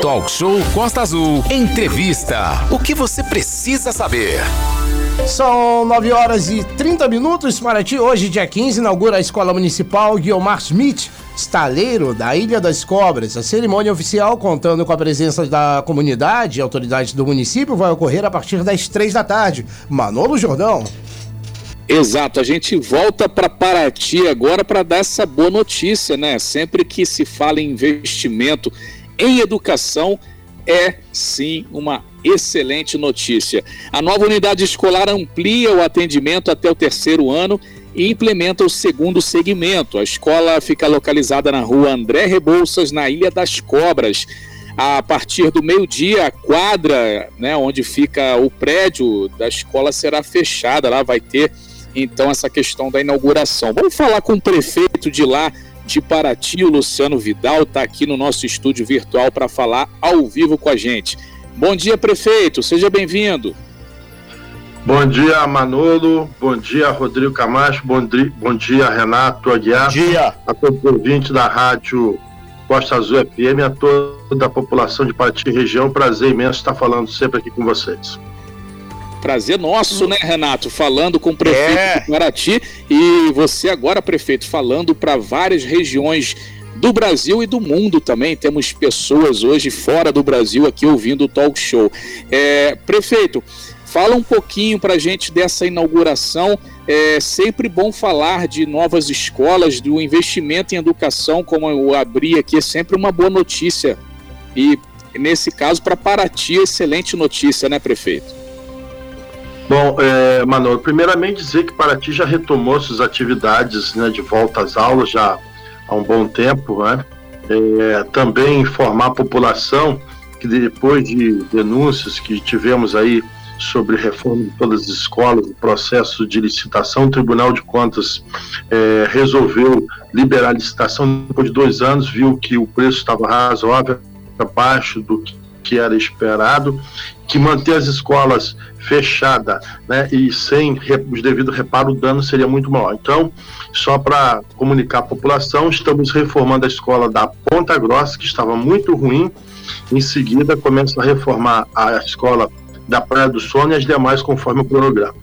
Talk Show Costa Azul. Entrevista. O que você precisa saber? São 9 horas e 30 minutos. Paraty, hoje, dia 15, inaugura a Escola Municipal Guilmar Smith, estaleiro da Ilha das Cobras. A cerimônia oficial, contando com a presença da comunidade e autoridades do município, vai ocorrer a partir das 3 da tarde. Manolo Jordão. Exato, a gente volta para Paraty agora para dar essa boa notícia, né? Sempre que se fala em investimento em educação, é sim uma excelente notícia. A nova unidade escolar amplia o atendimento até o terceiro ano e implementa o segundo segmento. A escola fica localizada na rua André Rebouças, na Ilha das Cobras. A partir do meio-dia, a quadra, né, onde fica o prédio da escola, será fechada. Lá vai ter então essa questão da inauguração. Vamos falar com o prefeito de lá, de Paraty, o Luciano Vidal, está aqui no nosso estúdio virtual para falar ao vivo com a gente. Bom dia, prefeito, seja bem-vindo. Bom dia, Manolo. Bom dia, Rodrigo Camacho. Bom, dia, bom dia, Renato Aguiar. Bom dia. A todos os ouvintes da Rádio Costa Azul FM, a toda a população de Paraty região. Prazer imenso estar falando sempre aqui com vocês. Prazer nosso, né, Renato? Falando com o prefeito é. de Paraty e você agora, prefeito, falando para várias regiões do Brasil e do mundo também. Temos pessoas hoje fora do Brasil aqui ouvindo o talk show. É, prefeito, fala um pouquinho para a gente dessa inauguração. É sempre bom falar de novas escolas, do investimento em educação, como eu abri aqui, é sempre uma boa notícia. E nesse caso, para Paraty, excelente notícia, né, prefeito? Bom, é, primeiramente dizer que Paraty já retomou suas atividades né, de volta às aulas já há um bom tempo, né? É, também informar a população que depois de denúncias que tivemos aí sobre reforma de todas as escolas, o processo de licitação, o Tribunal de Contas é, resolveu liberar a licitação depois de dois anos, viu que o preço estava razoável, abaixo do que era esperado, que manter as escolas fechadas né, e sem os devidos reparo, o dano seria muito maior. Então, só para comunicar à população, estamos reformando a escola da Ponta Grossa, que estava muito ruim. Em seguida, começa a reformar a escola da Praia do Sono e as demais conforme o cronograma.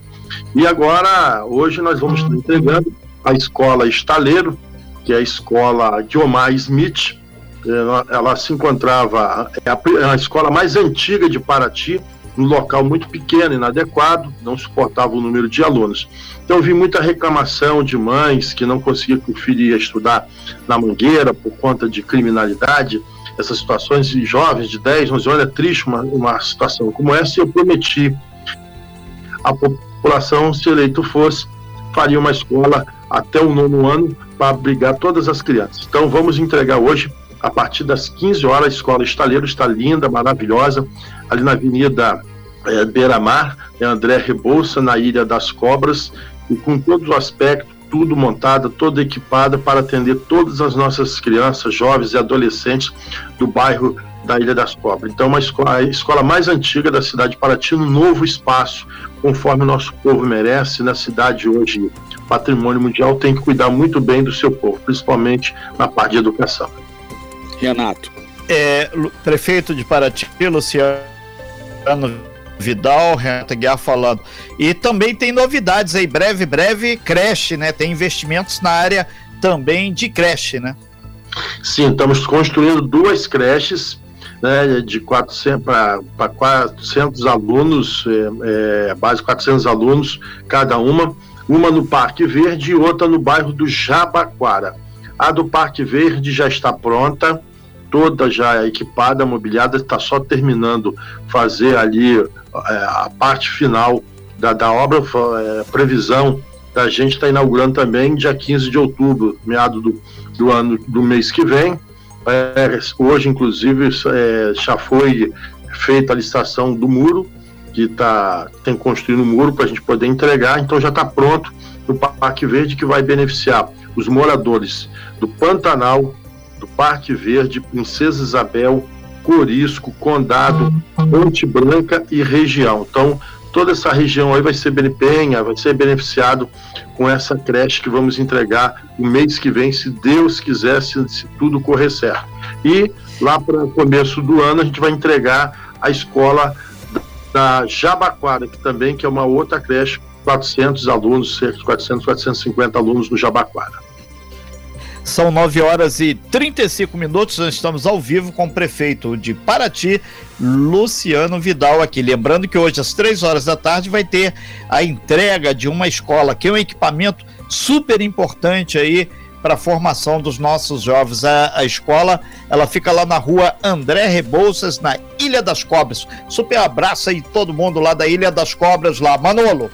E agora, hoje, nós vamos estar entregando a escola Estaleiro, que é a escola Guiomar Smith. Ela, ela se encontrava, é a, é a escola mais antiga de Paraty, um local muito pequeno, inadequado, não suportava o número de alunos. Então eu vi muita reclamação de mães que não conseguiam que o filho ia estudar na Mangueira por conta de criminalidade, essas situações de jovens de 10, 11 anos, é triste uma, uma situação como essa, e eu prometi à população, se eleito fosse, faria uma escola até o nono ano para abrigar todas as crianças. Então vamos entregar hoje a partir das 15 horas, a escola Estaleiro está linda, maravilhosa, ali na Avenida é, Beira-Mar, é André Rebouça, na Ilha das Cobras, e com todos os aspectos, tudo montada, toda equipada para atender todas as nossas crianças, jovens e adolescentes do bairro da Ilha das Cobras. Então, uma escola, a escola mais antiga da cidade de Paraty, um novo espaço, conforme o nosso povo merece, na cidade hoje, patrimônio mundial, tem que cuidar muito bem do seu povo, principalmente na parte de educação. Renato. É, prefeito de Paraty, Luciano Vidal, Renato Guiar falando. E também tem novidades aí, breve, breve, creche, né? Tem investimentos na área também de creche, né? Sim, estamos construindo duas creches né, de 400 para 400 alunos, é, é, base 400 alunos cada uma, uma no Parque Verde e outra no bairro do Jabaquara. A do Parque Verde já está pronta, toda já equipada, mobiliada, está só terminando fazer ali é, a parte final da, da obra, é, previsão da gente está inaugurando também dia 15 de outubro, meado do, do ano do mês que vem. É, hoje, inclusive, é, já foi feita a licitação do muro, que tá, tem construído um muro para a gente poder entregar, então já está pronto no Parque Verde que vai beneficiar os moradores do Pantanal, do Parque Verde, Princesa Isabel, Corisco, Condado, Ponte Branca e região. Então, toda essa região aí vai ser Penha, vai ser beneficiado com essa creche que vamos entregar o mês que vem, se Deus quiser, se, se tudo correr certo. E lá para o começo do ano a gente vai entregar a escola da Jabaquara, que também que é uma outra creche, 400 alunos, cerca de 400, 450 alunos no Jabaquara. São 9 horas e 35 minutos. Nós estamos ao vivo com o prefeito de Paraty, Luciano Vidal, aqui. Lembrando que hoje, às 3 horas da tarde, vai ter a entrega de uma escola, que é um equipamento super importante aí para a formação dos nossos jovens. A, a, escola, ela fica lá na rua André Rebouças, na Ilha das Cobras. Super abraço aí todo mundo lá da Ilha das Cobras lá. Manolo.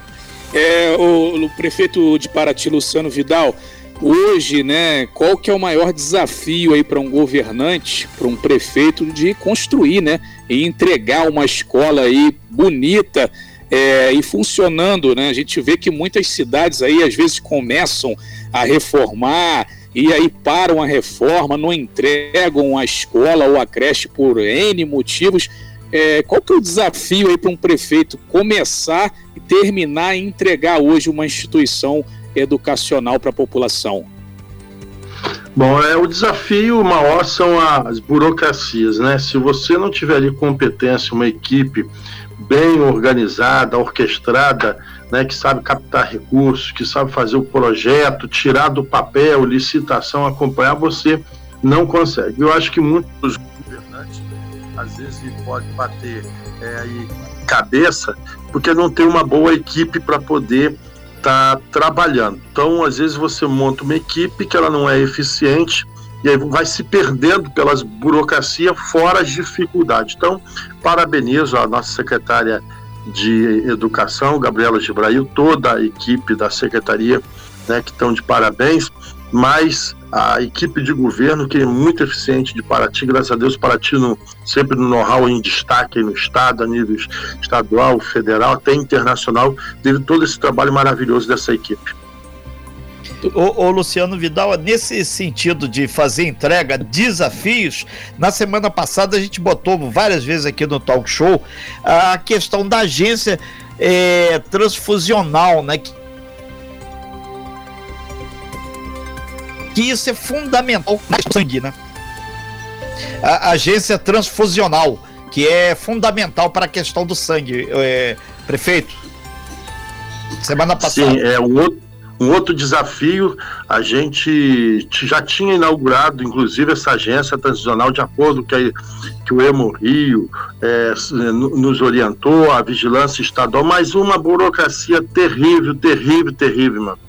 É, o, o prefeito de Paraty, Luciano Vidal, Hoje, né, qual que é o maior desafio aí para um governante, para um prefeito de construir, né, e entregar uma escola aí bonita é, e funcionando, né? A gente vê que muitas cidades aí às vezes começam a reformar e aí param a reforma, não entregam a escola ou a creche por N motivos. É, qual que é o desafio aí para um prefeito começar e terminar e entregar hoje uma instituição educacional para a população? Bom, é, o desafio maior são as burocracias, né? Se você não tiver ali competência, uma equipe bem organizada, orquestrada, né, que sabe captar recursos, que sabe fazer o projeto, tirar do papel, licitação, acompanhar, você não consegue. Eu acho que muitos governantes, às vezes, podem bater é, cabeça, porque não tem uma boa equipe para poder está trabalhando. Então, às vezes você monta uma equipe que ela não é eficiente e aí vai se perdendo pelas burocracias fora as dificuldades. Então, parabenizo a nossa secretária de Educação, Gabriela Gibrail, toda a equipe da secretaria, né, que estão de parabéns, mas a equipe de governo, que é muito eficiente de Paraty, graças a Deus, Paraty no, sempre no know-how em destaque no Estado, a nível estadual, federal, até internacional, devido todo esse trabalho maravilhoso dessa equipe. O, o, Luciano Vidal, nesse sentido de fazer entrega, desafios, na semana passada a gente botou várias vezes aqui no talk show a questão da agência é, transfusional, né? Que que isso é fundamental na sangue, né? A agência transfusional, que é fundamental para a questão do sangue, é, prefeito. Semana passada. Sim, é um outro, um outro desafio. A gente já tinha inaugurado, inclusive, essa agência transfusional de acordo que, que o Emo Rio é, nos orientou, a vigilância estadual, mas uma burocracia terrível, terrível, terrível, mano.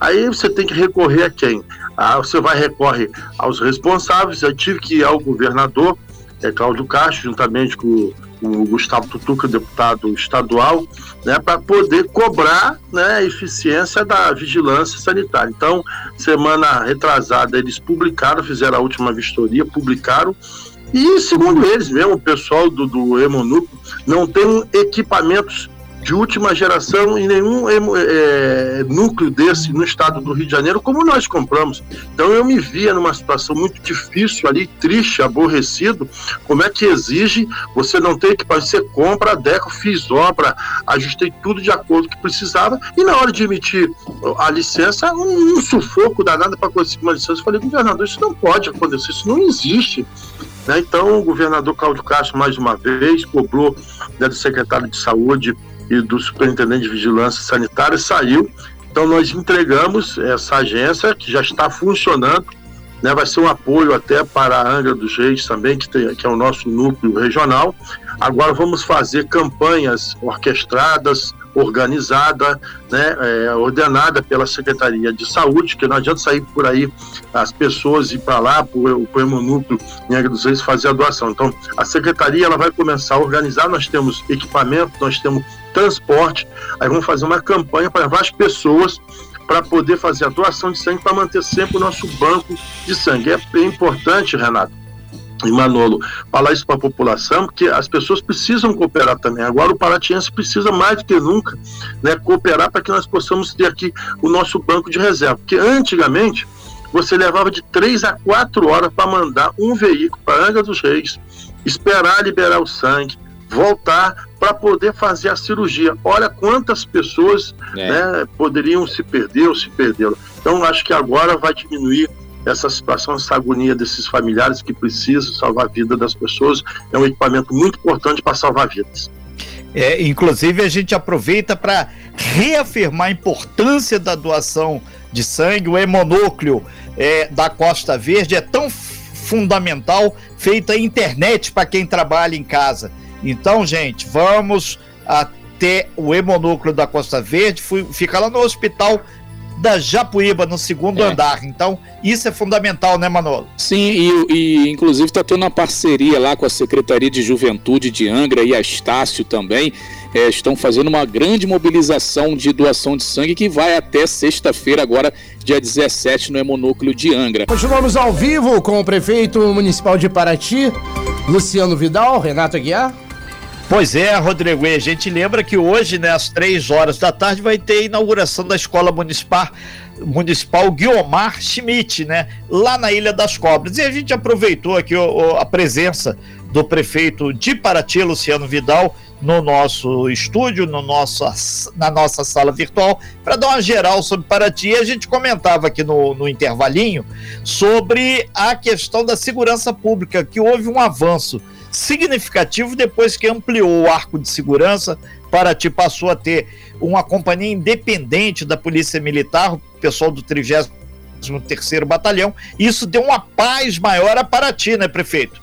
Aí você tem que recorrer a quem? Ah, você vai recorrer aos responsáveis. Eu tive que ir ao governador, é, Cláudio Castro, juntamente com o Gustavo Tutuca, deputado estadual, né, para poder cobrar né, a eficiência da vigilância sanitária. Então, semana retrasada, eles publicaram, fizeram a última vistoria, publicaram, e segundo eles mesmo, o pessoal do, do Hemonuco não tem equipamentos de última geração em nenhum é, núcleo desse no estado do Rio de Janeiro, como nós compramos. Então eu me via numa situação muito difícil ali, triste, aborrecido. Como é que exige você não ter equipamento? Você compra, Deco, fiz obra, ajustei tudo de acordo que precisava, e na hora de emitir a licença, um, um sufoco danado para conseguir uma licença. Eu falei, governador, isso não pode acontecer, isso não existe. Né? Então, o governador Cláudio Castro, mais uma vez, cobrou né, do secretário de Saúde e do Superintendente de Vigilância Sanitária saiu. Então nós entregamos essa agência que já está funcionando, né, vai ser um apoio até para a Angra dos Reis também, que, tem, que é o nosso núcleo regional. Agora vamos fazer campanhas orquestradas, organizada, né, é, ordenada pela Secretaria de Saúde, que não adianta sair por aí as pessoas ir para lá, para o Hemonúcleo em Angra dos Reis fazer a doação. Então, a Secretaria ela vai começar a organizar, nós temos equipamento, nós temos transporte, aí vamos fazer uma campanha para várias pessoas para poder fazer a doação de sangue para manter sempre o nosso banco de sangue. É bem importante, Renato, e Manolo, falar isso para a população, porque as pessoas precisam cooperar também. Agora o paratiense precisa mais do que nunca né, cooperar para que nós possamos ter aqui o nosso banco de reserva. Porque antigamente você levava de três a quatro horas para mandar um veículo para Angra dos Reis, esperar liberar o sangue, voltar para poder fazer a cirurgia. Olha quantas pessoas é. né, poderiam se perder ou se perderam. Então, acho que agora vai diminuir essa situação, essa agonia desses familiares que precisam salvar a vida das pessoas. É um equipamento muito importante para salvar vidas. É, inclusive, a gente aproveita para reafirmar a importância da doação de sangue. O hemonúcleo é, da Costa Verde é tão fundamental, feita a internet para quem trabalha em casa. Então, gente, vamos até o hemonúcleo da Costa Verde, fui, fica lá no hospital da Japuíba, no segundo é. andar. Então, isso é fundamental, né, Manolo? Sim, e, e inclusive está tendo uma parceria lá com a Secretaria de Juventude de Angra e a Estácio também. É, estão fazendo uma grande mobilização de doação de sangue que vai até sexta-feira, agora, dia 17, no Hemonúcleo de Angra. Continuamos ao vivo com o prefeito municipal de Paraty, Luciano Vidal, Renato Aguiar. Pois é, Rodrigo, e a gente lembra que hoje, né, às três horas da tarde, vai ter a inauguração da Escola Municipal, Municipal Guiomar Schmidt, né, lá na Ilha das Cobras. E a gente aproveitou aqui a presença do prefeito de Paraty, Luciano Vidal, no nosso estúdio, no nosso, na nossa sala virtual, para dar uma geral sobre Paraty. E a gente comentava aqui no, no intervalinho sobre a questão da segurança pública, que houve um avanço significativo depois que ampliou o arco de segurança. Paraty passou a ter uma companhia independente da Polícia Militar, o pessoal do 33º Batalhão. Isso deu uma paz maior a Paraty, né, prefeito?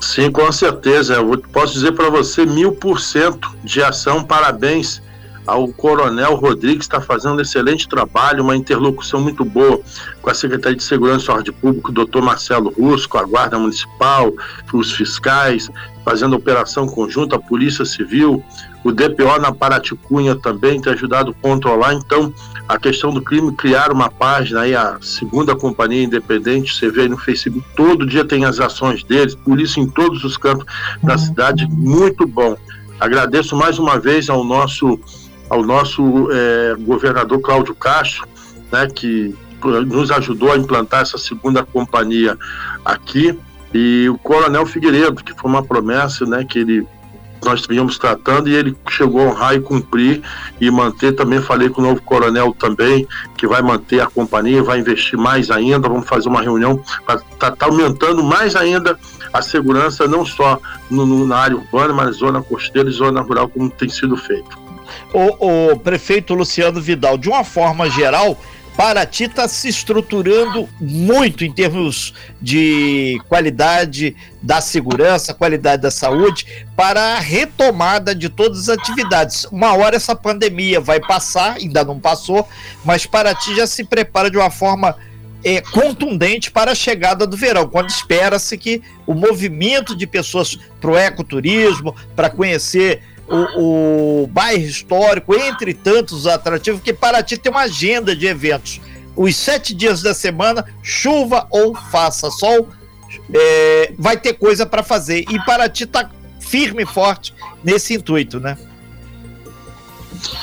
Sim, com certeza. Eu posso dizer para você mil por cento de ação. Parabéns ao Coronel Rodrigues, está fazendo um excelente trabalho, uma interlocução muito boa com a Secretaria de Segurança e Ordem Pública, o doutor Marcelo Russo, com a Guarda Municipal, os fiscais, fazendo operação conjunta, a Polícia Civil, o DPO na Paraticunha também tem ajudado a controlar. Então, a questão do crime, criar uma página aí, a segunda companhia independente, você vê aí no Facebook, todo dia tem as ações deles, polícia em todos os campos da cidade, muito bom. Agradeço mais uma vez ao nosso ao nosso é, governador Cláudio Castro, né, que nos ajudou a implantar essa segunda companhia aqui, e o Coronel Figueiredo, que foi uma promessa né, que ele nós vínhamos tratando e ele chegou a honrar e cumprir e manter. Também falei com o novo coronel também, que vai manter a companhia, vai investir mais ainda. Vamos fazer uma reunião para estar tá, tá aumentando mais ainda a segurança, não só no, no, na área urbana, mas zona costeira e zona rural, como tem sido feito o, o prefeito Luciano Vidal, de uma forma geral, Paraty está se estruturando muito em termos de qualidade da segurança, qualidade da saúde, para a retomada de todas as atividades. Uma hora essa pandemia vai passar, ainda não passou, mas Paraty já se prepara de uma forma é, contundente para a chegada do verão, quando espera-se que o movimento de pessoas para o ecoturismo, para conhecer o, o bairro histórico, entre tantos atrativos, que Paraty tem uma agenda de eventos. Os sete dias da semana, chuva ou faça sol, é, vai ter coisa para fazer. E Paraty está firme e forte nesse intuito, né?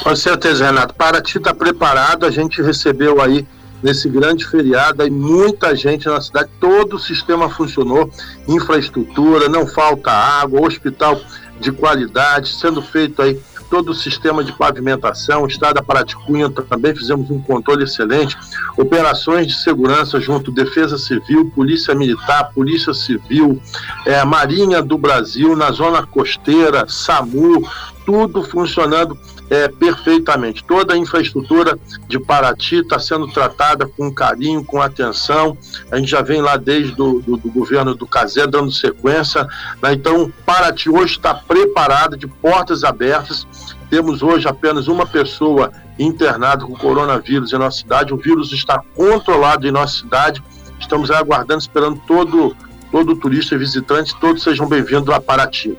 Com certeza, Renato. Paraty está preparado. A gente recebeu aí nesse grande feriado aí muita gente na cidade. Todo o sistema funcionou, infraestrutura, não falta água, hospital de qualidade, sendo feito aí todo o sistema de pavimentação, Estrada Paraticunha também fizemos um controle excelente, operações de segurança junto Defesa Civil, Polícia Militar, Polícia Civil, é, Marinha do Brasil, na zona costeira, SAMU, tudo funcionando é, perfeitamente. Toda a infraestrutura de Paraty está sendo tratada com carinho, com atenção. A gente já vem lá desde do, do, do governo do Casé dando sequência. Né? Então, Paraty hoje está preparada, de portas abertas. Temos hoje apenas uma pessoa internada com coronavírus em nossa cidade. O vírus está controlado em nossa cidade. Estamos aguardando, esperando todo, todo turista e visitante, todos sejam bem-vindos a Paraty.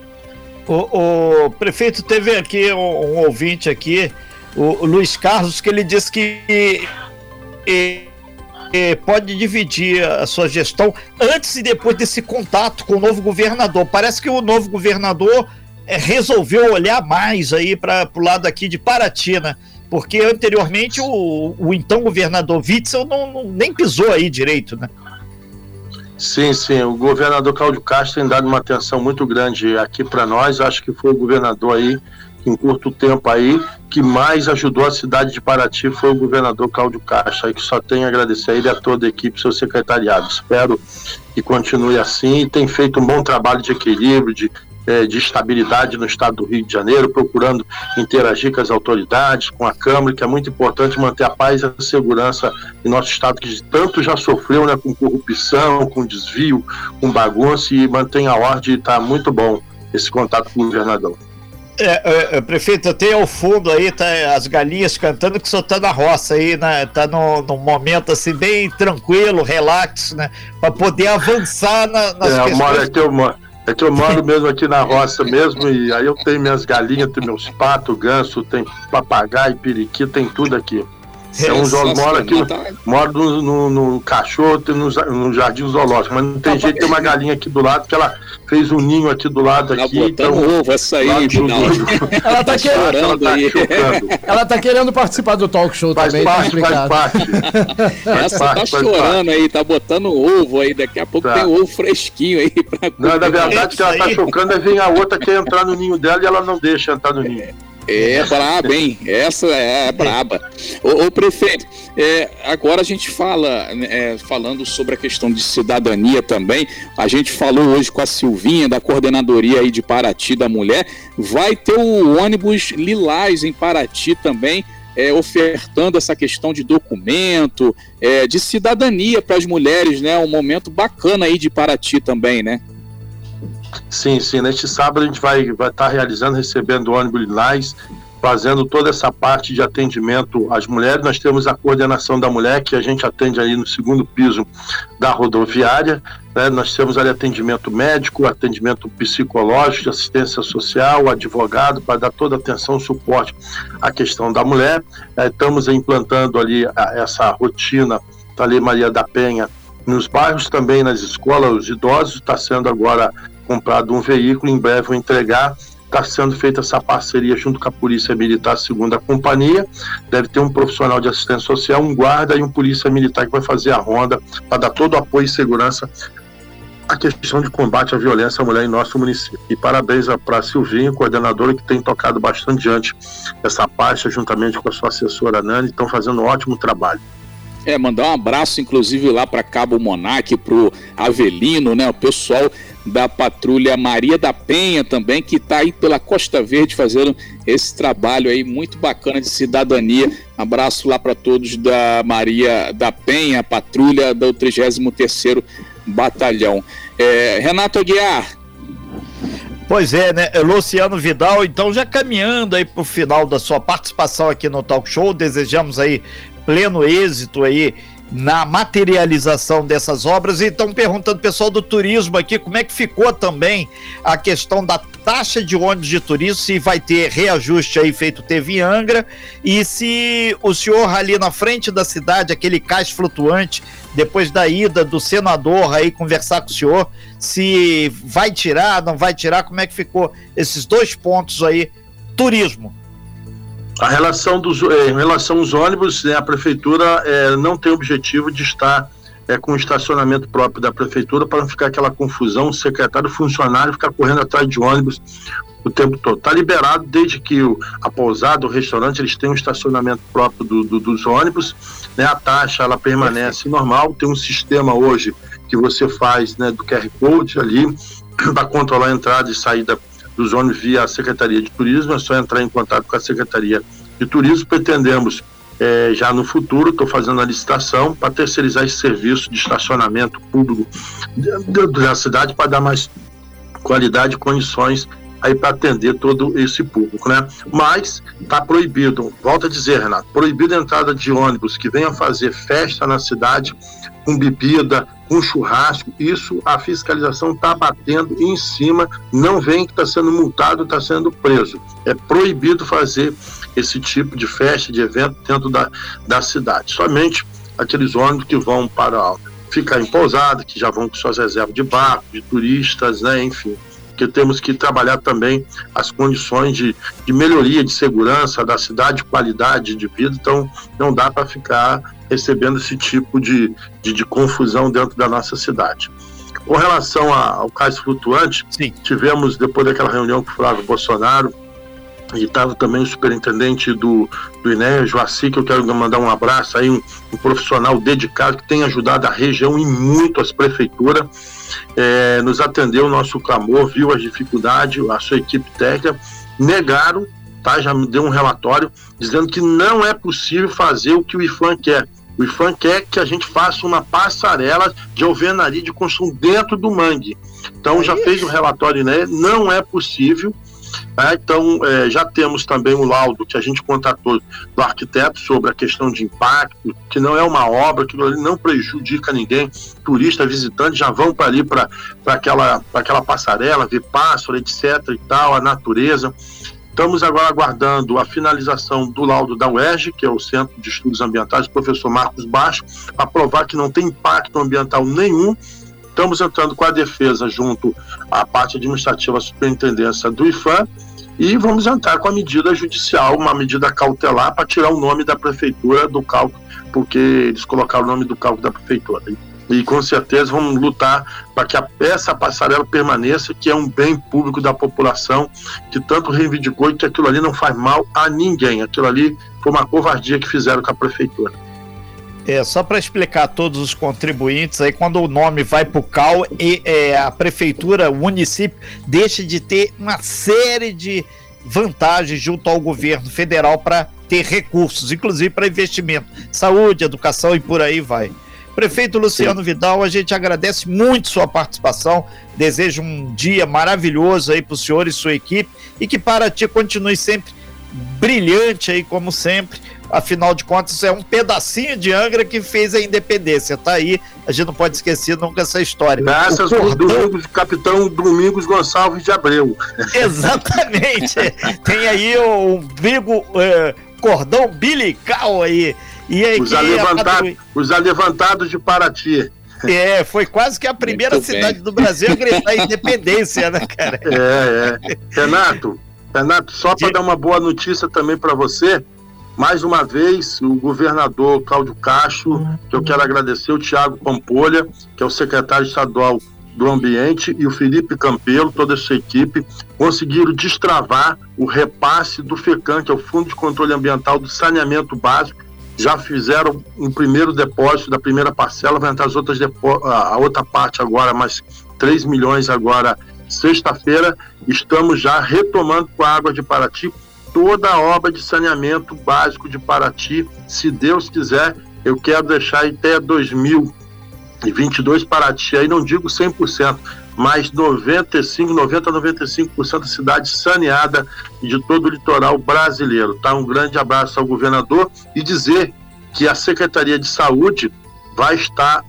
O, o, prefeito teve aqui um, um ouvinte aqui, o, o, Luiz Carlos, que ele disse que e, e pode dividir a sua gestão antes e depois desse contato com o novo governador. Parece que o novo governador é, resolveu olhar mais aí para o lado aqui de Paraty, né? Porque anteriormente o, o então governador Witzel não, não, nem pisou aí direito, né? Sim, sim. O governador Cláudio Castro tem dado uma atenção muito grande aqui para nós. Acho que foi o governador aí, em curto tempo aí, que mais ajudou a cidade de Paraty foi o governador Cláudio Castro. Aí que só tenho a agradecer a ele e a toda a equipe, seu secretariado. Espero que continue assim e tem feito um bom trabalho de equilíbrio, de é, de estabilidade no estado do Rio de Janeiro, procurando interagir com as autoridades, com a Câmara, que é muito importante manter a paz e a segurança em nosso estado, que tanto já sofreu né, com corrupção, com desvio, com bagunça, e mantém a ordem, está muito bom esse contato com o governador. É, é, é, prefeito, tem ao fundo aí tá, as galinhas cantando que só tá na roça aí, né? Tá num, num momento assim bem tranquilo, relax, né? Para poder avançar na, nas é, questões. Moro aqui, eu moro, é que eu moro mesmo aqui na roça mesmo, e aí eu tenho minhas galinhas, tenho meus patos, ganso, tem papagaio, periquito, tem tudo aqui. Então, eu moro aqui, tá... moro no, no, no cachorro, no, no jardim zoológico, mas não tem tá jeito, tem uma galinha aqui do lado que ela fez um ninho aqui do lado tá aqui. Então, ovo, essa aí, ela tá querendo. Ela tá, ela tá querendo participar do talk show faz também. Tá parte, tá faz parte. essa tá parte, tá chorando aí, tá botando ovo aí, daqui a pouco tá. tem ovo fresquinho aí pra Não, na verdade, que ela tá chocando é vir a outra que entrar no ninho dela e ela não deixa entrar no ninho. É braba, hein? Essa é braba. Ô, ô prefeito, é, agora a gente fala, é, falando sobre a questão de cidadania também, a gente falou hoje com a Silvinha, da coordenadoria aí de Paraty da Mulher, vai ter o ônibus Lilás em Paraty também, é, ofertando essa questão de documento, é, de cidadania para as mulheres, né? Um momento bacana aí de Paraty também, né? Sim, sim. Neste sábado a gente vai estar vai tá realizando, recebendo ônibus Lilás, fazendo toda essa parte de atendimento às mulheres. Nós temos a coordenação da mulher, que a gente atende ali no segundo piso da rodoviária. Né? Nós temos ali atendimento médico, atendimento psicológico, assistência social, advogado, para dar toda a atenção, suporte à questão da mulher. É, estamos implantando ali a, essa rotina da Lei Maria da Penha nos bairros também, nas escolas, os idosos, está sendo agora comprado um veículo, em breve vou entregar. Está sendo feita essa parceria junto com a Polícia Militar, segunda companhia. Deve ter um profissional de assistência social, um guarda e um polícia militar que vai fazer a ronda para dar todo o apoio e segurança à questão de combate à violência à mulher em nosso município. E parabéns para a Silvinho, coordenadora, que tem tocado bastante diante essa parte, juntamente com a sua assessora Nani, estão fazendo um ótimo trabalho. É, mandar um abraço, inclusive, lá para Cabo Monac, pro Avelino, né? O pessoal da patrulha Maria da Penha também, que está aí pela Costa Verde fazendo esse trabalho aí muito bacana de cidadania. Abraço lá para todos da Maria da Penha, patrulha do 33º Batalhão. É, Renato Aguiar. Pois é, né? Luciano Vidal, então já caminhando aí para o final da sua participação aqui no Talk Show, desejamos aí pleno êxito aí na materialização dessas obras. E estão perguntando, pessoal do turismo aqui, como é que ficou também a questão da taxa de ônibus de turismo, se vai ter reajuste aí feito teve em Angra, e se o senhor ali na frente da cidade, aquele cais flutuante, depois da ida do senador aí conversar com o senhor, se vai tirar, não vai tirar, como é que ficou esses dois pontos aí, turismo. A relação dos, eh, em relação aos ônibus, né, a prefeitura é, não tem objetivo de estar é, com estacionamento próprio da prefeitura para não ficar aquela confusão, o secretário, o funcionário ficar correndo atrás de ônibus o tempo todo. Está liberado desde que o, a pousada, o restaurante, eles têm um estacionamento próprio do, do, dos ônibus. Né, a taxa ela permanece normal. Tem um sistema hoje que você faz né, do QR Code ali para controlar a entrada e saída dos ônibus via Secretaria de Turismo, é só entrar em contato com a Secretaria de Turismo. Pretendemos, é, já no futuro, estou fazendo a licitação para terceirizar esse serviço de estacionamento público da cidade para dar mais qualidade e condições aí para atender todo esse público, né? Mas está proibido, volto a dizer, Renato, proibido a entrada de ônibus que venham fazer festa na cidade com bebida, com churrasco, isso a fiscalização está batendo em cima, não vem que está sendo multado, está sendo preso. É proibido fazer esse tipo de festa, de evento dentro da, da cidade. Somente aqueles ônibus que vão para ficar em pousada, que já vão com suas reservas de barco, de turistas, né, enfim porque temos que trabalhar também as condições de, de melhoria de segurança da cidade, qualidade de vida, então não dá para ficar recebendo esse tipo de, de, de, confusão dentro da nossa cidade. Com relação ao cais flutuante, Sim. tivemos, depois daquela reunião com o Flávio Bolsonaro, e estava também o superintendente do, do INEA, Joaci, que eu quero mandar um abraço aí, um, um, profissional dedicado que tem ajudado a região e muito as prefeituras. É, nos atendeu o nosso clamor, viu as dificuldades, a sua equipe técnica, negaram, tá, já me deu um relatório, dizendo que não é possível fazer o que o IFAM quer. O IFAM quer que a gente faça uma passarela de alvenaria de construção dentro do mangue. Então já fez o relatório, né? Não é possível é, então, é, já temos também o laudo que a gente contratou do arquiteto sobre a questão de impacto, que não é uma obra, que não prejudica ninguém. Turista, visitante já vão para ali, para aquela, aquela passarela, ver pássaro, etc. e tal, a natureza. Estamos agora aguardando a finalização do laudo da UERJ, que é o Centro de Estudos Ambientais, do professor Marcos Baixo, para provar que não tem impacto ambiental nenhum Estamos entrando com a defesa junto à parte administrativa, superintendência do IFAM, e vamos entrar com a medida judicial, uma medida cautelar para tirar o nome da prefeitura do cálculo, porque eles colocaram o nome do cálculo da prefeitura. E com certeza vamos lutar para que a, essa passarela permaneça, que é um bem público da população, que tanto reivindicou e que aquilo ali não faz mal a ninguém. Aquilo ali foi uma covardia que fizeram com a prefeitura. É, só para explicar a todos os contribuintes, aí quando o nome vai para o CAL, e, é, a prefeitura, o município, deixa de ter uma série de vantagens junto ao governo federal para ter recursos, inclusive para investimento, saúde, educação e por aí vai. Prefeito Luciano Sim. Vidal, a gente agradece muito sua participação, desejo um dia maravilhoso aí para o senhor e sua equipe e que Paraty continue sempre brilhante aí como sempre Afinal de contas, é um pedacinho de Angra que fez a independência. Tá aí, a gente não pode esquecer nunca essa história. Graças ao Domingos, capitão Domingos Gonçalves de Abreu. Exatamente. Tem aí o umbigo, é, cordão umbilical aí. E aí os, alevantados, é os alevantados de Paraty. É, foi quase que a primeira Muito cidade bem. do Brasil a gritar independência, né, cara? É, é. Renato, Renato, só para dar uma boa notícia também para você, mais uma vez, o governador Cláudio Castro, que eu quero agradecer, o Tiago Pampolha, que é o secretário estadual do Ambiente, e o Felipe Campelo, toda essa equipe, conseguiram destravar o repasse do FECAM, que é o Fundo de Controle Ambiental do Saneamento Básico. Já fizeram um primeiro depósito da primeira parcela, vai entrar as outras a outra parte agora, mais 3 milhões agora, sexta-feira. Estamos já retomando com a água de Paraty toda a obra de saneamento básico de Paraty. Se Deus quiser, eu quero deixar até 2022 Paraty, aí não digo 100%, mas 95, 90, 95% da cidade saneada de todo o litoral brasileiro. Tá? Um grande abraço ao governador e dizer que a Secretaria de Saúde vai estar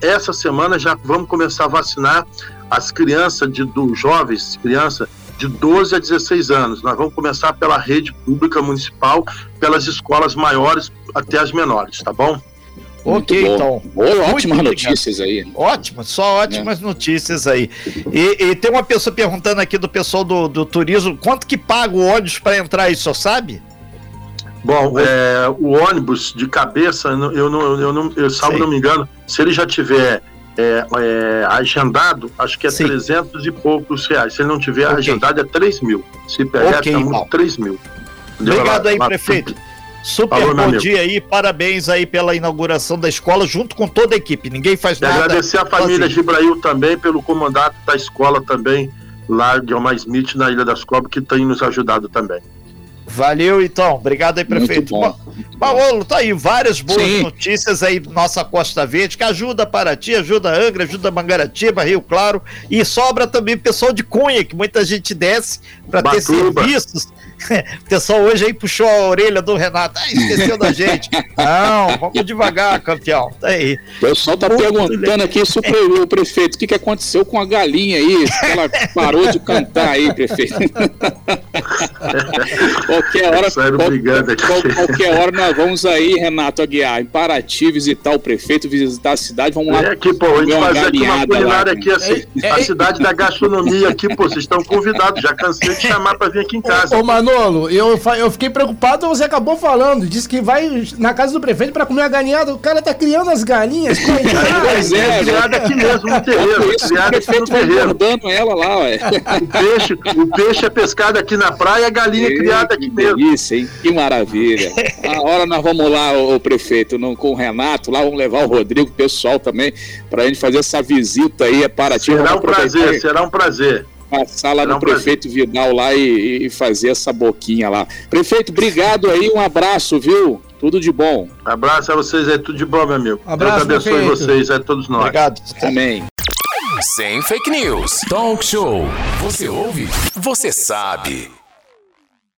essa semana já vamos começar a vacinar as crianças de dos jovens, crianças de 12 a 16 anos. Nós vamos começar pela rede pública municipal, pelas escolas maiores até as menores, tá bom? Ok, então. Boa, ótimas notícias aí. Ótimas, só ótimas é. notícias aí. E, e, tem uma pessoa perguntando aqui do pessoal do, do turismo, quanto que paga o ônibus para entrar aí, só sabe? Bom, é, o ônibus de cabeça, eu não, eu não, eu, salvo não me engano, se ele já tiver é, é, agendado, acho que é Sim. 300 e poucos reais. Se ele não tiver okay. agendado, é 3 mil. Se pegar, okay, é muito 3 mil. Obrigado aí, lá, prefeito. Super Falou, bom dia aí, parabéns aí pela inauguração da escola, junto com toda a equipe. Ninguém faz e nada. Agradecer a família Gibrail também, pelo comandante da escola também, lá de Omar Smith, na Ilha das Cobras, que tem nos ajudado também. Valeu, então. Obrigado aí, prefeito. Muito bom. Paulo, tá aí várias boas Sim. notícias aí nossa Costa Verde, que ajuda Paraty, ajuda Angra, ajuda Mangaratiba, Rio Claro, e sobra também pessoal de Cunha, que muita gente desce para ter serviços. O pessoal hoje aí puxou a orelha do Renato. Ah, esqueceu da gente. Não, vamos devagar, campeão. Tá aí. O pessoal tá Muito perguntando legal. aqui sobre o prefeito, o que, que aconteceu com a galinha aí? Ela parou de cantar aí, prefeito. qualquer hora, qual, qualquer hora nós vamos aí, Renato Aguiar, em Paraty, visitar o prefeito, visitar a cidade, vamos lá. É aqui, pô, a gente fazer aqui uma culinária aqui, assim, é, é, a cidade da gastronomia aqui, pô, vocês estão convidados, já cansei de chamar pra vir aqui em casa. Ô, ô Manolo, eu, eu fiquei preocupado, você acabou falando, disse que vai na casa do prefeito pra comer a galinhada, o cara tá criando as galinhas, Pois é, é, criada aqui mesmo, no terreiro, criada aqui no terreiro. ela lá, ué. O peixe, o peixe é pescado aqui na praia, a galinha é criada aqui mesmo. Isso, hein? Que maravilha. A hora nós vamos lá, o, prefeito, não, com o Renato, lá vamos levar o Rodrigo, o pessoal também, pra gente fazer essa visita aí, é para Será um prazer, será um prazer passar lá no prefeito Vidal lá e, e, fazer essa boquinha lá. Prefeito, obrigado aí, um abraço, viu? Tudo de bom. Abraço a vocês, é tudo de bom, meu amigo. Abraço, Deus abençoe prefeito. vocês, é todos nós. Obrigado. Amém. Sem fake news. Talk show. Você ouve? Você sabe.